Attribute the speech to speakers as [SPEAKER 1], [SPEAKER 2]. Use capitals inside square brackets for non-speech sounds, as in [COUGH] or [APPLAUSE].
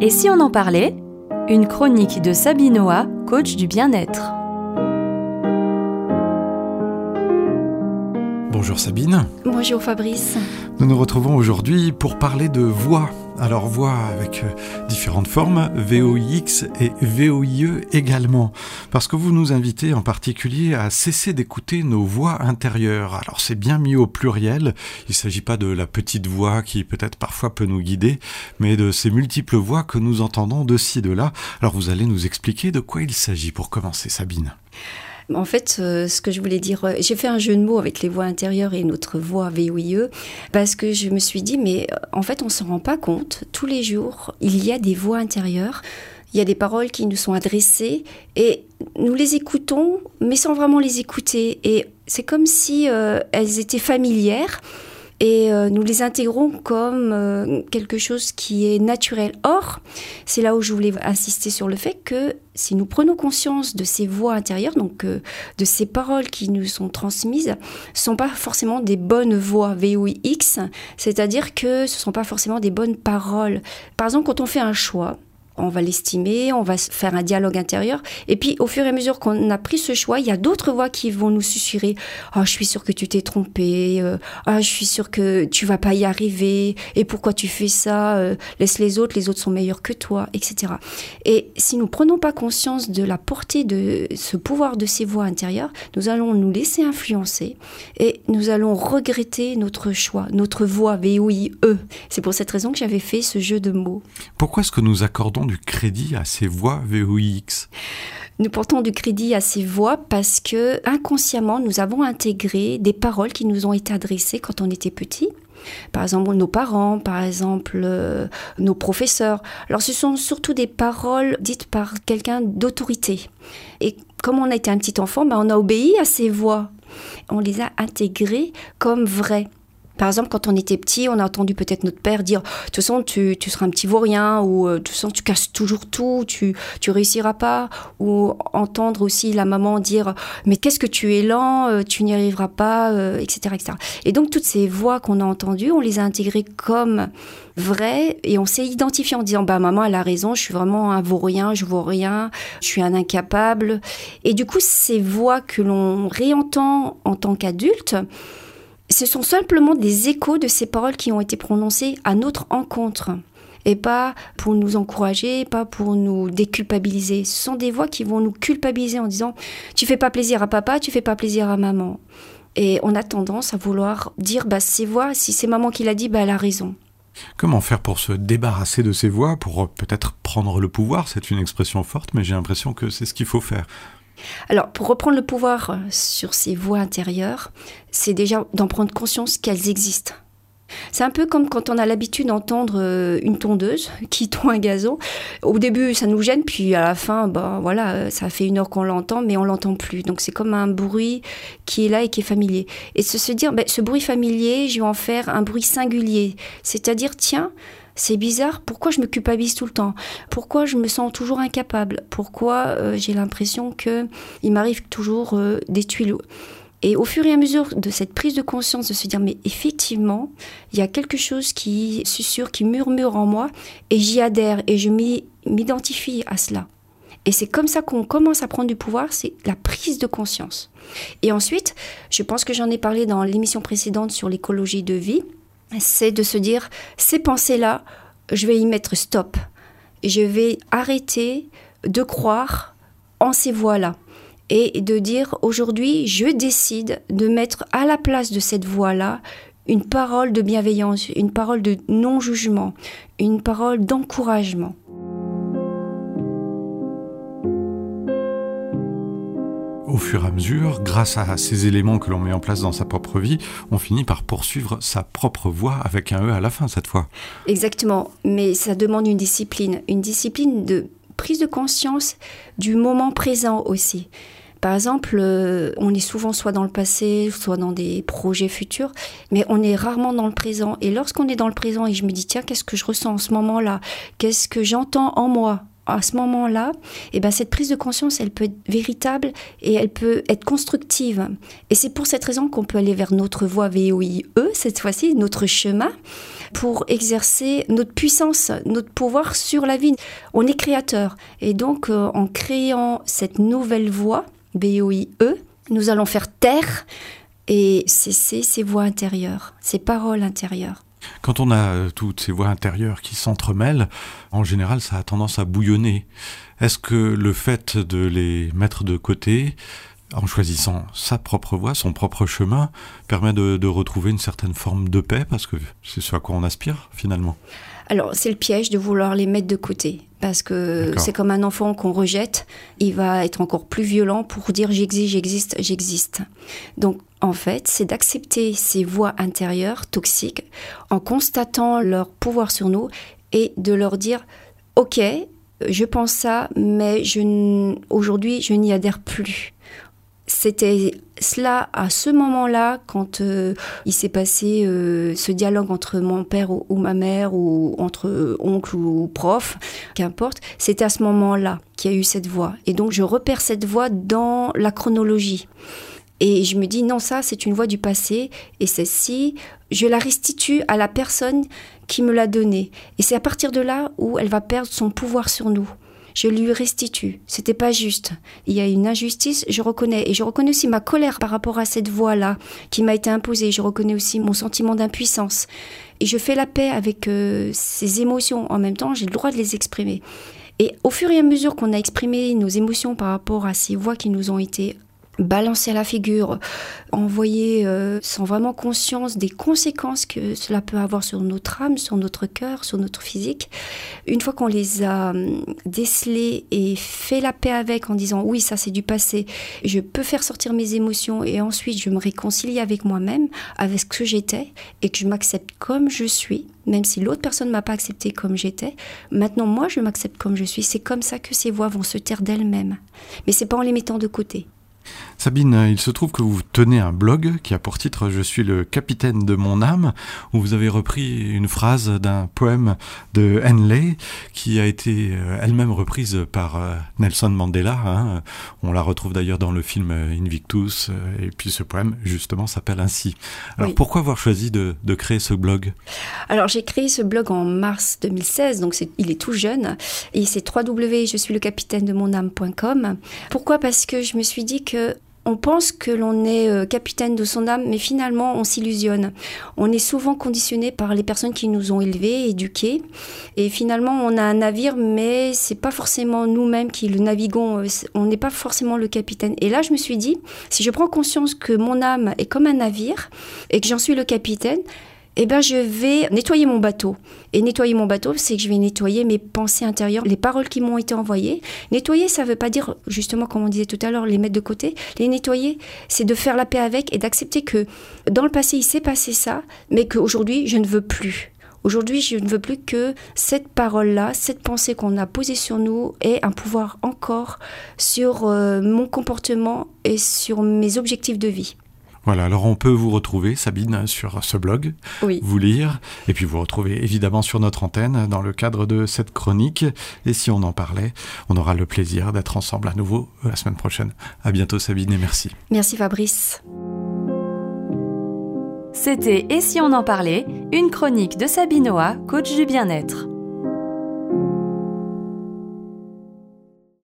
[SPEAKER 1] Et si on en parlait? Une chronique de Sabinoa, coach du bien-être.
[SPEAKER 2] Bonjour Sabine.
[SPEAKER 3] Bonjour Fabrice.
[SPEAKER 2] Nous nous retrouvons aujourd'hui pour parler de voix. Alors voix avec euh, différentes formes, VOIX et VOIE également. Parce que vous nous invitez en particulier à cesser d'écouter nos voix intérieures. Alors c'est bien mis au pluriel. Il ne s'agit pas de la petite voix qui peut-être parfois peut nous guider, mais de ces multiples voix que nous entendons de ci, de là. Alors vous allez nous expliquer de quoi il s'agit pour commencer Sabine.
[SPEAKER 3] En fait, euh, ce que je voulais dire, euh, j'ai fait un jeu de mots avec les voix intérieures et notre voix VOIE, parce que je me suis dit, mais euh, en fait, on ne s'en rend pas compte. Tous les jours, il y a des voix intérieures. Il y a des paroles qui nous sont adressées et nous les écoutons, mais sans vraiment les écouter. Et c'est comme si elles étaient familières et euh, nous les intégrons comme euh, quelque chose qui est naturel. Or, c'est là où je voulais insister sur le fait que si nous prenons conscience de ces voix intérieures, donc euh, de ces paroles qui nous sont transmises, ce sont pas forcément des bonnes voix VOIX, c'est-à-dire que ce sont pas forcément des bonnes paroles. Par exemple, quand on fait un choix, on va l'estimer, on va faire un dialogue intérieur. Et puis, au fur et à mesure qu'on a pris ce choix, il y a d'autres voix qui vont nous susurrer. Ah, je suis sûre que tu t'es trompé. Euh, ah, je suis sûre que tu vas pas y arriver. Et pourquoi tu fais ça euh, Laisse les autres, les autres sont meilleurs que toi, etc. Et si nous prenons pas conscience de la portée de ce pouvoir de ces voix intérieures, nous allons nous laisser influencer et nous allons regretter notre choix, notre voix V-O-I-E. C'est pour cette raison que j'avais fait ce jeu de mots.
[SPEAKER 2] Pourquoi est-ce que nous accordons du crédit à ces voix VOIX
[SPEAKER 3] nous portons du crédit à ces voix parce que inconsciemment nous avons intégré des paroles qui nous ont été adressées quand on était petit. Par exemple, nos parents, par exemple, euh, nos professeurs. Alors, ce sont surtout des paroles dites par quelqu'un d'autorité. Et comme on a été un petit enfant, ben, on a obéi à ces voix. On les a intégrées comme vraies. Par exemple, quand on était petit, on a entendu peut-être notre père dire De toute façon, tu, seras un petit vaurien, ou euh, de toute façon, tu casses toujours tout, tu, tu réussiras pas. Ou entendre aussi la maman dire Mais qu'est-ce que tu es lent, euh, tu n'y arriveras pas, etc., euh, etc. Et donc, toutes ces voix qu'on a entendues, on les a intégrées comme vraies et on s'est identifié en disant Bah, maman, elle a raison, je suis vraiment un vaurien, je vaux rien, je suis un incapable. Et du coup, ces voix que l'on réentend en tant qu'adulte, ce sont simplement des échos de ces paroles qui ont été prononcées à notre encontre et pas pour nous encourager, pas pour nous déculpabiliser. Ce sont des voix qui vont nous culpabiliser en disant tu fais pas plaisir à papa, tu fais pas plaisir à maman. Et on a tendance à vouloir dire bah ces voix, si c'est maman qui l'a dit, bah elle a raison.
[SPEAKER 2] Comment faire pour se débarrasser de ces voix, pour peut-être prendre le pouvoir? C'est une expression forte, mais j'ai l'impression que c'est ce qu'il faut faire.
[SPEAKER 3] Alors, pour reprendre le pouvoir sur ces voix intérieures, c'est déjà d'en prendre conscience qu'elles existent. C'est un peu comme quand on a l'habitude d'entendre euh, une tondeuse [LAUGHS] qui tond un gazon. Au début, ça nous gêne, puis à la fin, ben voilà, euh, ça fait une heure qu'on l'entend, mais on l'entend plus. Donc c'est comme un bruit qui est là et qui est familier. Et se, se dire, ben, ce bruit familier, je vais en faire un bruit singulier. C'est-à-dire, tiens, c'est bizarre, pourquoi je me culpabilise tout le temps? Pourquoi je me sens toujours incapable? Pourquoi euh, j'ai l'impression que il m'arrive toujours euh, des tuiles et au fur et à mesure de cette prise de conscience, de se dire, mais effectivement, il y a quelque chose qui susurre, qui murmure en moi, et j'y adhère, et je m'identifie à cela. Et c'est comme ça qu'on commence à prendre du pouvoir, c'est la prise de conscience. Et ensuite, je pense que j'en ai parlé dans l'émission précédente sur l'écologie de vie, c'est de se dire, ces pensées-là, je vais y mettre stop. Je vais arrêter de croire en ces voix-là. Et de dire, aujourd'hui, je décide de mettre à la place de cette voix-là une parole de bienveillance, une parole de non-jugement, une parole d'encouragement.
[SPEAKER 2] Au fur et à mesure, grâce à ces éléments que l'on met en place dans sa propre vie, on finit par poursuivre sa propre voie avec un E à la fin cette fois.
[SPEAKER 3] Exactement, mais ça demande une discipline, une discipline de prise de conscience du moment présent aussi. Par exemple, euh, on est souvent soit dans le passé, soit dans des projets futurs, mais on est rarement dans le présent. Et lorsqu'on est dans le présent et je me dis, tiens, qu'est-ce que je ressens en ce moment-là? Qu'est-ce que j'entends en moi? À ce moment-là, eh ben, cette prise de conscience, elle peut être véritable et elle peut être constructive. Et c'est pour cette raison qu'on peut aller vers notre voie VOIE, cette fois-ci, notre chemin, pour exercer notre puissance, notre pouvoir sur la vie. On est créateur. Et donc, euh, en créant cette nouvelle voie, VOIE, nous allons faire taire et cesser ces voix intérieures, ces paroles intérieures.
[SPEAKER 2] Quand on a euh, toutes ces voix intérieures qui s'entremêlent, en général, ça a tendance à bouillonner. Est-ce que le fait de les mettre de côté, en choisissant sa propre voie, son propre chemin, permet de, retrouver une certaine forme de paix, parce que c'est ce à quoi on aspire finalement
[SPEAKER 3] alors, c'est le piège de vouloir les mettre de côté. Parce que c'est comme un enfant qu'on rejette. Il va être encore plus violent pour dire j'existe, j'existe, j'existe. Donc, en fait, c'est d'accepter ces voix intérieures toxiques en constatant leur pouvoir sur nous et de leur dire Ok, je pense ça, mais aujourd'hui, je n'y adhère plus c'était cela à ce moment-là, quand euh, il s'est passé euh, ce dialogue entre mon père ou, ma mère, ou entre oncle ou prof, qu'importe, c'était à ce moment-là qu'il y a eu cette voix. Et donc je repère cette voix dans la chronologie. Et je me dis, non, ça, c'est une voix du passé, et celle-ci, je la restitue à la personne qui me l'a donnée. Et c'est à partir de là où elle va perdre son pouvoir sur nous je lui restitue. C'était pas juste. Il y a une injustice, je reconnais. Et je reconnais aussi ma colère par rapport à cette voie-là qui m'a été imposée. Je reconnais aussi mon sentiment d'impuissance. Et je fais la paix avec euh, ces émotions. En même temps, j'ai le droit de les exprimer. Et au fur et à mesure qu'on a exprimé nos émotions par rapport à ces voix qui nous ont été balancer à la figure, envoyer euh, sans vraiment conscience des conséquences que cela peut avoir sur notre âme, sur notre cœur, sur notre physique. Une fois qu'on les a hum, décelés et fait la paix avec en disant oui, ça c'est du passé, je peux faire sortir mes émotions et ensuite je me réconcilie avec moi-même, avec ce que j'étais et que je m'accepte comme je suis, même si l'autre personne ne m'a pas accepté comme j'étais. Maintenant, moi, je m'accepte comme je suis. C'est comme ça que ces voix vont se taire d'elles-mêmes. Mais c'est pas en les mettant de côté.
[SPEAKER 2] Sabine, il se trouve que vous tenez un blog qui a pour titre Je suis le capitaine de mon âme, où vous avez repris une phrase d'un poème de Henley qui a été euh, elle-même reprise par euh, Nelson Mandela. Hein. On la retrouve d'ailleurs dans le film Invictus, euh, et puis ce poème justement s'appelle ainsi. Alors pourquoi avoir choisi de, créer ce blog?
[SPEAKER 3] Alors j'ai créé ce blog en mars 2016, donc il est tout jeune, et c'est www je suis le capitaine de mon âme.com. Pourquoi? Parce que je me suis dit que on pense que l'on est euh, capitaine de son âme, mais finalement, on s'illusionne. On est souvent conditionné par les personnes qui nous ont élevés, éduqués, et finalement, on a un navire, mais c'est pas forcément nous-mêmes qui le naviguons. Euh, on n'est pas forcément le capitaine. Et là, je me suis dit, si je prends conscience que mon âme est comme un navire et que j'en suis le capitaine, eh ben, je vais nettoyer mon bateau. Et nettoyer mon bateau, c'est que je vais nettoyer mes pensées intérieures, les paroles qui m'ont été envoyées. Nettoyer, ça ne veut pas dire, justement, comme on disait tout à l'heure, les mettre de côté. Les nettoyer, c'est de faire la paix avec et d'accepter que dans le passé, il s'est passé ça, mais qu'aujourd'hui, je ne veux plus. Aujourd'hui, je ne veux plus que cette parole-là, cette pensée qu'on a posée sur nous ait un pouvoir encore sur euh, mon comportement et sur mes objectifs de vie.
[SPEAKER 2] Voilà, alors on peut vous retrouver, Sabine, sur ce blog, vous lire, et puis vous retrouver évidemment sur notre antenne dans le cadre de cette chronique. Et si on en parlait, on aura le plaisir d'être ensemble à nouveau la semaine prochaine. À bientôt, Sabine, et merci.
[SPEAKER 3] Merci, Fabrice.
[SPEAKER 1] C'était Et si on en parlait, une chronique de Sabine Sabinoa, coach du bien-être.